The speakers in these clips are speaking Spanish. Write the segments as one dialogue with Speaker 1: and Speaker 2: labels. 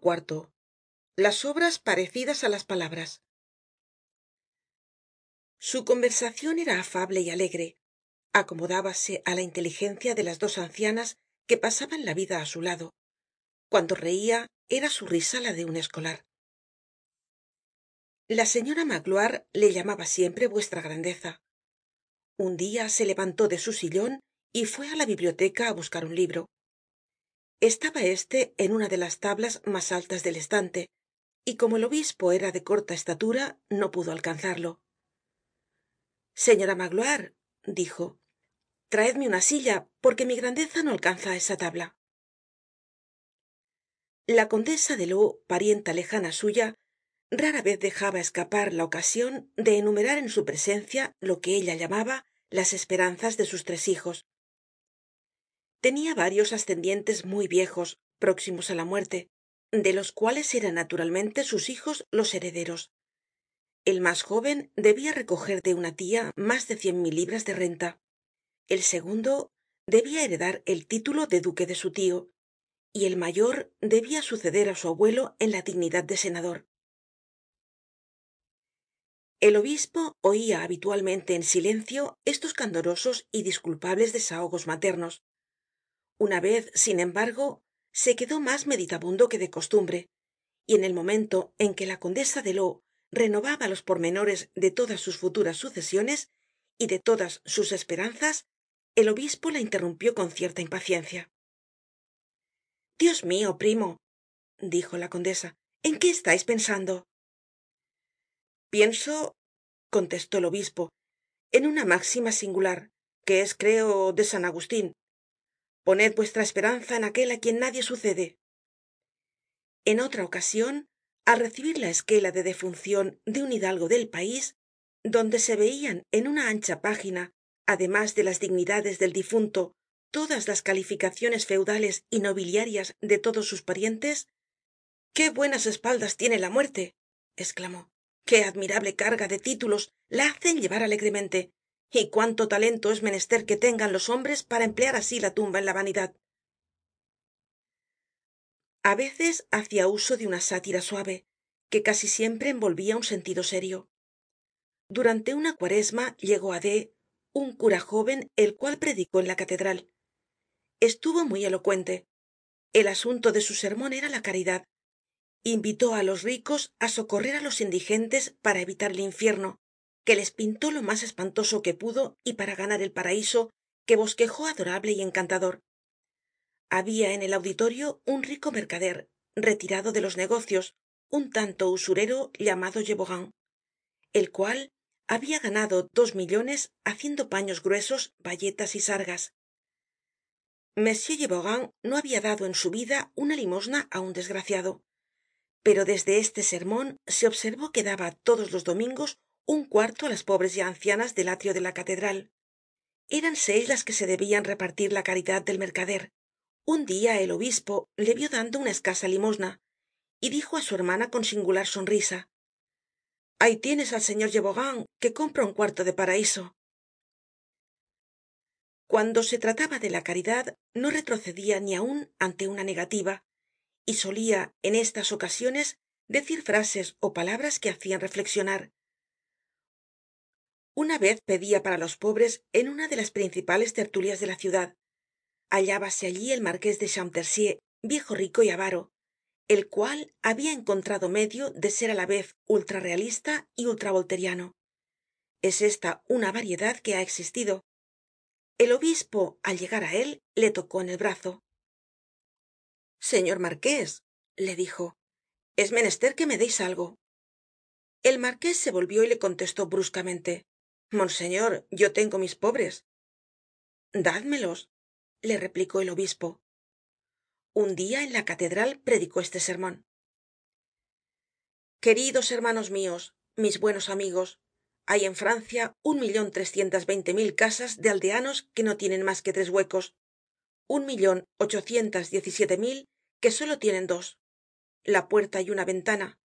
Speaker 1: cuarto las obras parecidas á las palabras. Su conversacion era afable y alegre. Acomodábase á la inteligencia de las dos ancianas que pasaban la vida á su lado. Cuando reia era su risa la de un escolar. La señora magloire le llamaba siempre vuestra grandeza. Un dia se levantó de su sillon y fue á la biblioteca á buscar un libro. Estaba este en una de las tablas mas altas del estante y como el obispo era de corta estatura no pudo alcanzarlo. Señora magloire dijo traedme una silla porque mi grandeza no alcanza á esa tabla. La condesa de ló parienta lejana suya rara vez dejaba escapar la ocasion de enumerar en su presencia lo que ella llamaba las esperanzas de sus tres hijos tenia varios ascendientes muy viejos próximos á la muerte de los cuales eran naturalmente sus hijos los herederos. El mas jóven debia recoger de una tia mas de cien mil libras de renta. El segundo debia heredar el título de duque de su tio y el mayor debia suceder á su abuelo en la dignidad de senador. El obispo oia habitualmente en silencio estos candorosos y disculpables desahogos maternos una vez sin embargo se quedó mas meditabundo que de costumbre y en el momento en que la condesa de ló renovaba los pormenores de todas sus futuras sucesiones y de todas sus esperanzas el obispo la interrumpió con cierta impaciencia. Dios mio primo dijo la condesa en qué estais pensando pienso contestó el obispo en una máxima singular que es creo de san agustin poned vuestra esperanza en aquel á quien nadie sucede. En otra ocasion al recibir la esquela de defuncion de un hidalgo del pais donde se veian en una ancha página además de las dignidades del difunto todas las calificaciones feudales y nobiliarias de todos sus parientes qué buenas espaldas tiene la muerte esclamó qué admirable carga de títulos la hacen llevar alegremente y cuánto talento es menester que tengan los hombres para emplear así la tumba en la vanidad. A veces hacia uso de una sátira suave que casi siempre envolvia un sentido serio. Durante una cuaresma llegó á d un cura jóven el cual predicó en la catedral. Estuvo muy elocuente. El asunto de su sermon era la caridad. Invitó á los ricos á socorrer á los indigentes para evitar el infierno que les pintó lo mas espantoso que pudo y para ganar el paraiso que bosquejó adorable y encantador. Habia en el auditorio un rico mercader retirado de los negocios un tanto usurero llamado geborand el cual habia ganado dos millones haciendo paños gruesos bayetas y sargas. M geborand no habia dado en su vida una limosna á un desgraciado pero desde este sermon se observó que daba todos los domingos un cuarto á las pobres ya ancianas del atrio de la catedral. Eran seis las que se debian repartir la caridad del mercader. Un dia el obispo le vio dando una escasa limosna y dijo á su hermana con singular sonrisa ahí tienes al señor geborand que compra un cuarto de paraiso cuando se trataba de la caridad no retrocedia ni aun ante una negativa y solia en estas ocasiones decir frases ó palabras que hacian reflexionar una vez pedia para los pobres en una de las principales tertulias de la ciudad. Hallábase allí el marqués de champtercier viejo rico y avaro el cual habia encontrado medio de ser á la vez ultra realista y ultra volteriano es esta una variedad que ha existido. El obispo al llegar á él le tocó en el brazo. Señor marqués le dijo es menester que me deis algo. El marqués se volvió y le contestó bruscamente monseñor yo tengo mis pobres. Dádmelos le replicó el obispo. Un dia en la catedral predicó este sermon queridos hermanos mios mis buenos amigos hay en francia un millon trescientas veinte mil casas de aldeanos que no tienen mas que tres huecos un millon ochocientas diez y siete mil que solo tienen dos la puerta y una ventana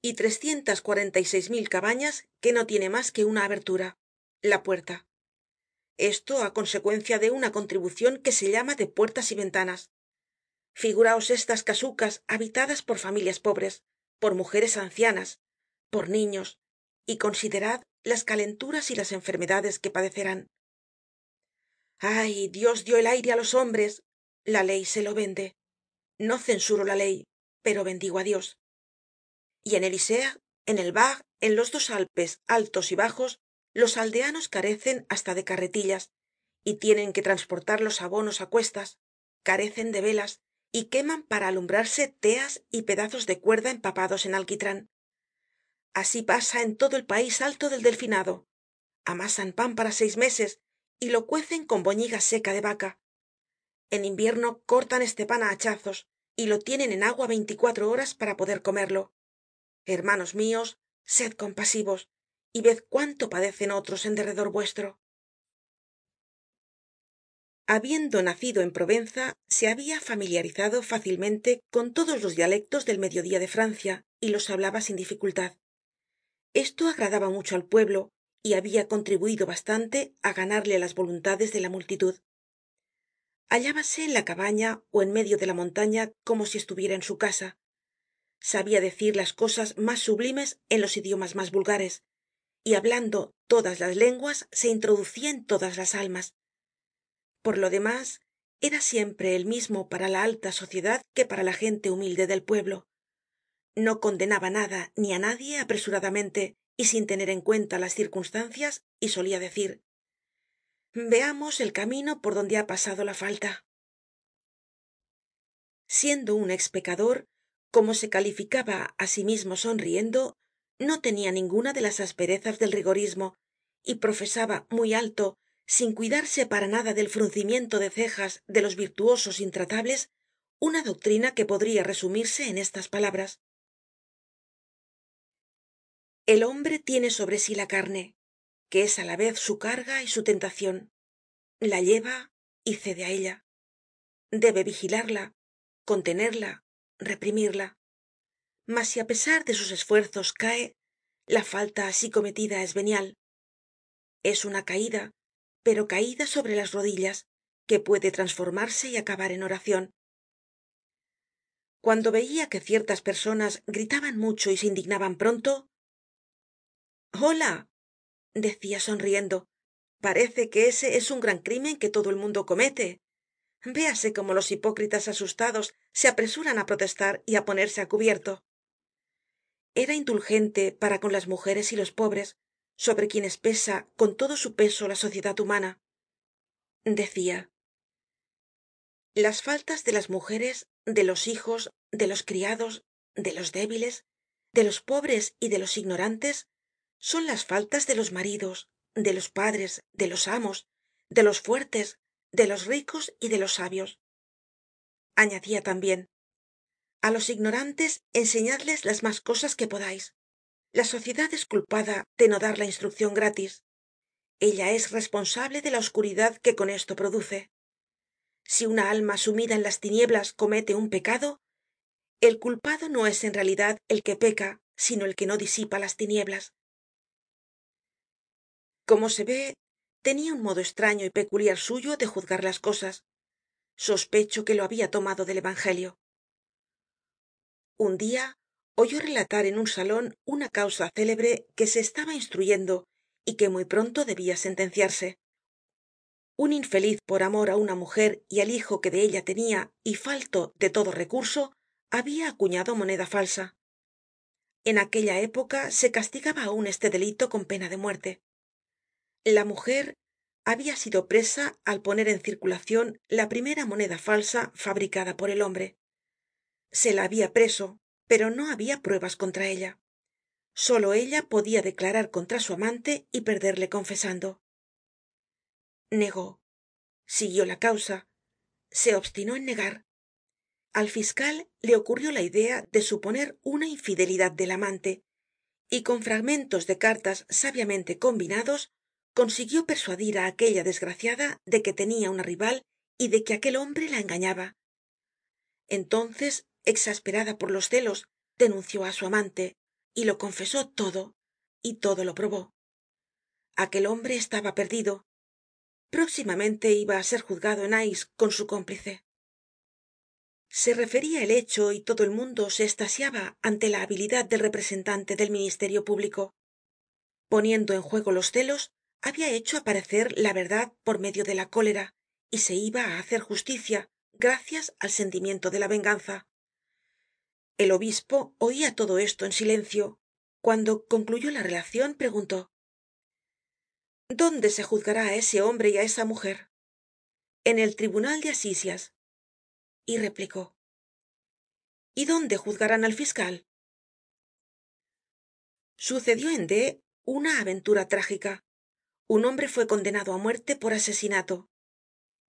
Speaker 1: y trescientas cuarenta y seis mil cabañas que no tienen mas que una abertura la puerta. Esto á consecuencia de una contribucion que se llama de puertas y ventanas. Figuraos estas casucas habitadas por familias pobres por mujeres ancianas por niños y considerad las calenturas y las enfermedades que padecerán. Ay dios dio el aire á los hombres la ley se lo vende. No censuro la ley pero bendigo á dios. Y en el isére en el var en los dos alpes altos y bajos los aldeanos carecen hasta de carretillas y tienen que transportar los abonos á cuestas carecen de velas y queman para alumbrarse teas y pedazos de cuerda empapados en alquitran así pasa en todo el pais alto del delfinado. Amasan pan para seis meses y lo cuecen con boñiga seca de vaca. En invierno cortan este pan á hachazos y lo tienen en agua veinticuatro horas para poder comerlo. Hermanos mios sed compasivos y ved cuánto padecen otros en derredor vuestro. Habiendo nacido en provenza se habia familiarizado fácilmente con todos los dialectos del mediodía de francia y los hablaba sin dificultad. Esto agradaba mucho al pueblo y habia contribuido bastante á ganarle las voluntades de la multitud. Hallábase en la cabaña ó en medio de la montaña como si estuviera en su casa. Sabia decir las cosas mas sublimes en los idiomas mas vulgares y hablando todas las lenguas se introducia en todas las almas. Por lo demás era siempre el mismo para la alta sociedad que para la gente humilde del pueblo. No condenaba nada ni á nadie apresuradamente y sin tener en cuenta las circunstancias y solia decir veamos el camino por donde ha pasado la falta siendo un ex pecador como se calificaba á sí mismo sonriendo no tenia ninguna de las asperezas del rigorismo y profesaba muy alto sin cuidarse para nada del fruncimiento de cejas de los virtuosos intratables una doctrina que podria resumirse en estas palabras. El hombre tiene sobre sí la carne que es á la vez su carga y su tentacion la lleva y cede á ella. Debe vigilarla contenerla reprimirla mas si á pesar de sus esfuerzos cae la falta así cometida es venial. Es una caida pero caida sobre las rodillas que puede transformarse y acabar en oracion cuando veia que ciertas personas gritaban mucho y se indignaban pronto hola decia sonriendo parece que ese es un gran crimen que todo el mundo comete. Véase cómo los hipócritas asustados se apresuran á protestar y á ponerse á cubierto era indulgente para con las mujeres y los pobres sobre quienes pesa con todo su peso la sociedad humana decia las faltas de las mujeres de los hijos de los criados de los débiles de los pobres y de los ignorantes son las faltas de los maridos de los padres de los amos de los fuertes de los ricos y de los sabios añadia tambien a los ignorantes enseñadles las mas cosas que podais la sociedad es culpada de no dar la instruccion gratis. Ella es responsable de la oscuridad que con esto produce. Si una alma sumida en las tinieblas comete un pecado el culpado no es en realidad el que peca sino el que no disipa las tinieblas. Como se ve tenia un modo estraño y peculiar suyo de juzgar las cosas. Sospecho que lo habia tomado del evangelio un dia oyó relatar en un salon una causa célebre que se estaba instruyendo y que muy pronto debia sentenciarse. Un infeliz por amor á una mujer y al hijo que de ella tenia y falto de todo recurso habia acuñado moneda falsa. En aquella época se castigaba aun este delito con pena de muerte. La mujer habia sido presa al poner en circulacion la primera moneda falsa fabricada por el hombre se la habia preso pero no habia pruebas contra ella. Solo ella podia declarar contra su amante y perderle confesando. Negó. Siguió la causa. Se obstinó en negar. Al fiscal le ocurrió la idea de suponer una infidelidad del amante y con fragmentos de cartas sabiamente combinados consiguió persuadir á aquella desgraciada de que tenia una rival y de que aquel hombre la engañaba. Entonces exasperada por los celos denunció á su amante y lo confesó todo y todo lo probó. Aquel hombre estaba perdido. Próximamente iba á ser juzgado en aix con su cómplice. Se referia el hecho y todo el mundo se estasiaba ante la habilidad del representante del ministerio público. Poniendo en juego los celos habia hecho aparecer la verdad por medio de la cólera y se iba á hacer justicia gracias al sentimiento de la venganza el obispo oia todo esto en silencio. Cuando concluyó la relacion preguntó dónde se juzgará á ese hombre y á esa mujer en el tribunal de asisias. Y replicó y dónde juzgarán al fiscal sucedió en d una aventura trágica. Un hombre fue condenado á muerte por asesinato.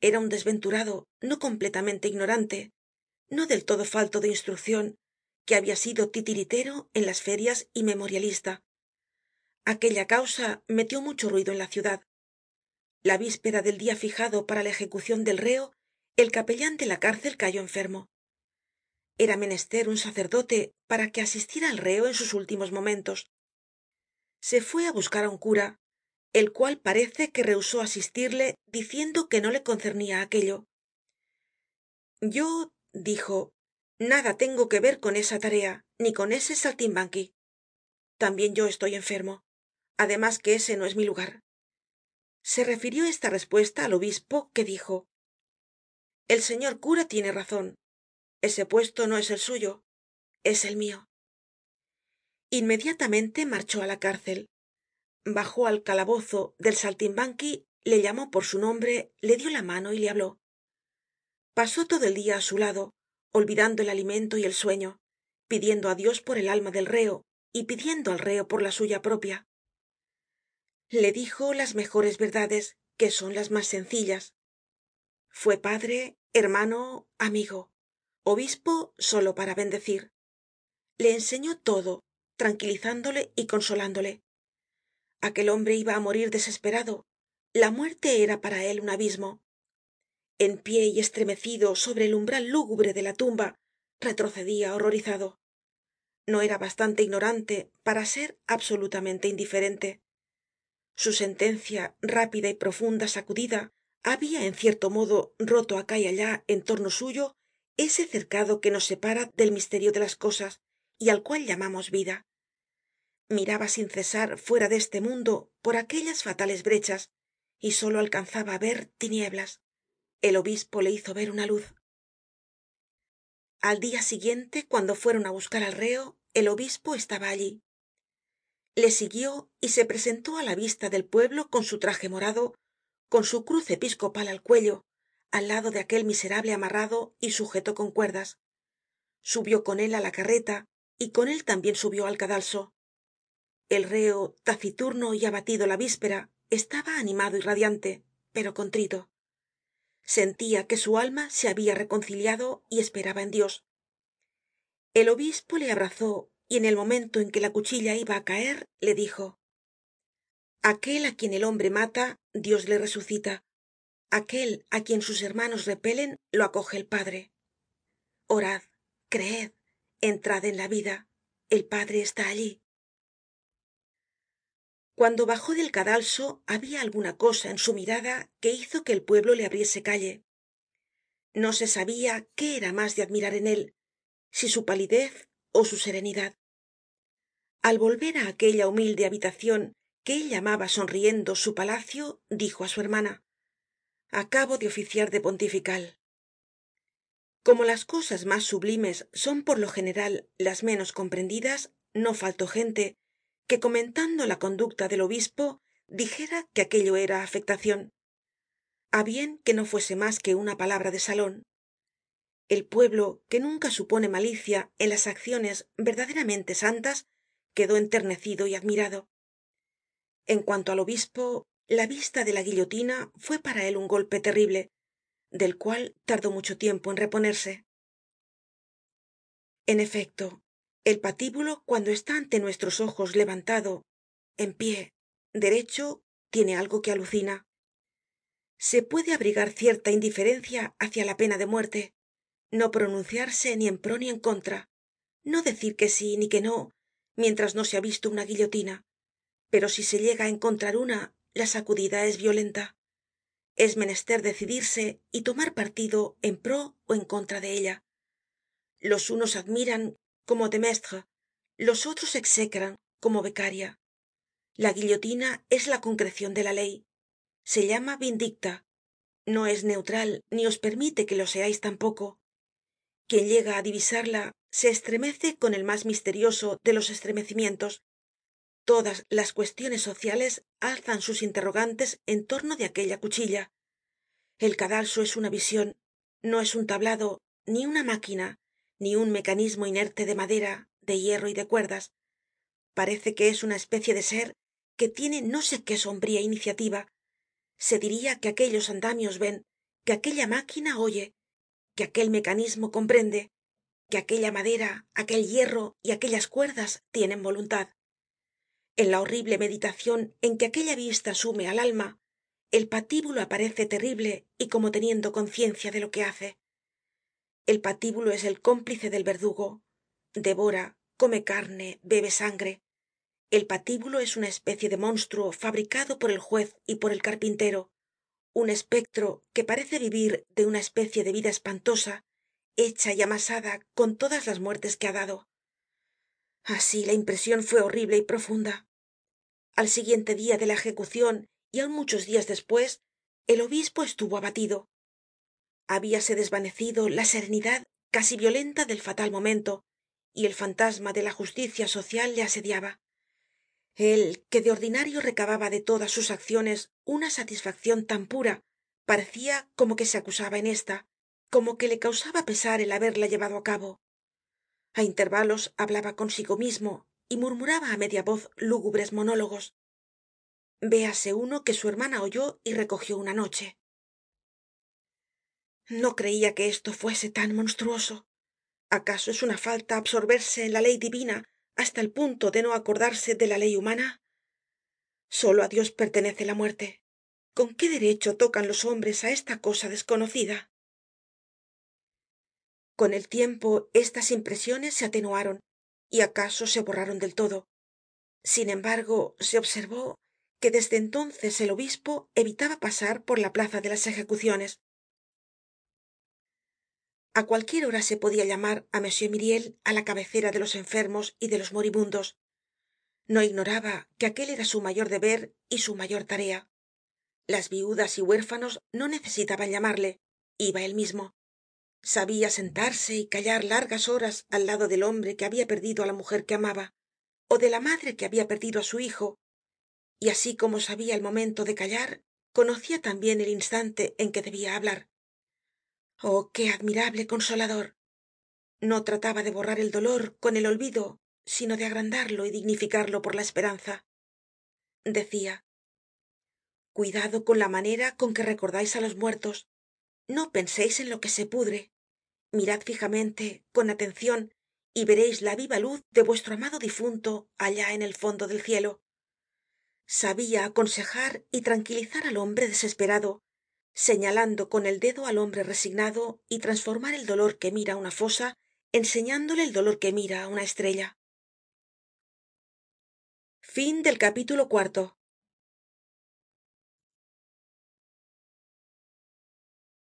Speaker 1: Era un desventurado no completamente ignorante no del todo falto de instruccion que habia sido titiritero en las ferias y memorialista. Aquella causa metió mucho ruido en la ciudad. La víspera del dia fijado para la ejecucion del reo el capellan de la cárcel cayó enfermo. Era menester un sacerdote para que asistiera al reo en sus últimos momentos. Se fue á buscar á un cura el cual parece que rehusó asistirle diciendo que no le concernia aquello. Yo dijo nada tengo que ver con esa tarea ni con ese saltimbanqui. Tambien yo estoy enfermo. Además que ese no es mi lugar. Se refirió esta respuesta al obispo que dijo el señor cura tiene razon ese puesto no es el suyo es el mio inmediatamente marchó á la cárcel. Bajó al calabozo del saltimbanqui le llamó por su nombre le dio la mano y le habló. Pasó todo el dia á su lado olvidando el alimento y el sueño pidiendo á dios por el alma del reo y pidiendo al reo por la suya propia. Le dijo las mejores verdades que son las mas sencillas. Fue padre hermano amigo obispo solo para bendecir. Le enseñó todo tranquilizándole y consolándole. Aquel hombre iba á morir desesperado. La muerte era para él un abismo en pie y estremecido sobre el umbral lúgubre de la tumba retrocedia horrorizado. No era bastante ignorante para ser absolutamente indiferente. Su sentencia rápida y profunda sacudida habia en cierto modo roto acá y allá en torno suyo ese cercado que nos separa del misterio de las cosas y al cual llamamos vida. Miraba sin cesar fuera de este mundo por aquellas fatales brechas y solo alcanzaba á ver tinieblas el obispo le hizo ver una luz. Al dia siguiente cuando fueron á buscar al reo el obispo estaba allí. Le siguió y se presentó á la vista del pueblo con su traje morado con su cruz episcopal al cuello al lado de aquel miserable amarrado y sujeto con cuerdas. Subió con él á la carreta y con él tambien subió al cadalso. El reo taciturno y abatido la víspera estaba animado y radiante pero contrito sentia que su alma se habia reconciliado y esperaba en dios. El obispo le abrazó y en el momento en que la cuchilla iba á caer le dijo aquel á quien el hombre mata dios le resucita. Aquel á quien sus hermanos repelen lo acoge el padre. Orad creed entrad en la vida. El padre está allí cuando bajó del cadalso habia alguna cosa en su mirada que hizo que el pueblo le abriese calle. No se sabia qué era mas de admirar en él si su palidez ó su serenidad. Al volver á aquella humilde habitacion que él llamaba sonriendo su palacio dijo á su hermana acabo de oficiar de pontifical. Como las cosas mas sublimes son por lo general las menos comprendidas no faltó gente que comentando la conducta del obispo dijera que aquello era afectacion a bien que no fuese mas que una palabra de salon el pueblo que nunca supone malicia en las acciones verdaderamente santas quedó enternecido y admirado. En cuanto al obispo la vista de la guillotina fue para él un golpe terrible del cual tardó mucho tiempo en reponerse. En efecto el patíbulo cuando está ante nuestros ojos levantado en pie derecho tiene algo que alucina. Se puede abrigar cierta indiferencia hacia la pena de muerte no pronunciarse ni en pro ni en contra no decir que sí ni que no mientras no se ha visto una guillotina pero si se llega á encontrar una la sacudida es violenta. Es menester decidirse y tomar partido en pro ó en contra de ella. Los unos admiran como demestre los otros execran como beccaria la guillotina es la concrecion de la ley. Se llama vindicta. No es neutral ni os permite que lo seais tampoco. Quien llega á divisarla se estremece con el mas misterioso de los estremecimientos. Todas las cuestiones sociales alzan sus interrogantes en torno de aquella cuchilla. El cadalso es una vision no es un tablado ni una máquina ni un mecanismo inerte de madera de hierro y de cuerdas. Parece que es una especie de ser que tiene no sé qué sombría iniciativa. Se diria que aquellos andamios ven que aquella máquina oye que aquel mecanismo comprende que aquella madera aquel hierro y aquellas cuerdas tienen voluntad. En la horrible meditacion en que aquella vista sume al alma el patíbulo aparece terrible y como teniendo conciencia de lo que hace el patíbulo es el cómplice del verdugo. Devora come carne bebe sangre. El patíbulo es una especie de monstruo fabricado por el juez y por el carpintero. Un espectro que parece vivir de una especie de vida espantosa hecha y amasada con todas las muertes que ha dado. Así la impresion fue horrible y profunda. Al siguiente dia de la ejecucion y aun muchos dias despues el obispo estuvo abatido habíase desvanecido la serenidad casi violenta del fatal momento y el fantasma de la justicia social le asediaba. Él que de ordinario recababa de todas sus acciones una satisfaccion tan pura parecia como que se acusaba en esta como que le causaba pesar el haberla llevado á cabo. A intervalos hablaba consigo mismo y murmuraba á media voz lúgubres monólogos. Véase uno que su hermana oyó y recogió una noche no creia que esto fuese tan monstruoso. Acaso es una falta absorberse en la ley divina hasta el punto de no acordarse de la ley humana solo á dios pertenece la muerte. Con qué derecho tocan los hombres á esta cosa desconocida con el tiempo estas impresiones se atenuaron y acaso se borraron del todo. Sin embargo se observó que desde entonces el obispo evitaba pasar por la plaza de las ejecuciones a cualquier hora se podia llamar á m myriel á la cabecera de los enfermos y de los moribundos. No ignoraba que aquel era su mayor deber y su mayor tarea. Las viudas y huérfanos no necesitaban llamarle iba él mismo. Sabia sentarse y callar largas horas al lado del hombre que habia perdido á la mujer que amaba ó de la madre que habia perdido á su hijo y así como sabia el momento de callar conocia tambien el instante en que debia hablar oh qué admirable consolador. No trataba de borrar el dolor con el olvido sino de agrandarlo y dignificarlo por la esperanza. Decia cuidado con la manera con que recordais á los muertos. No penseis en lo que se pudre. Mirad fijamente con atencion y vereis la viva luz de vuestro amado difunto allá en el fondo del cielo sabia aconsejar y tranquilizar al hombre desesperado señalando con el dedo al hombre resignado y trasformar el dolor que mira una fosa enseñándole el dolor que mira una estrella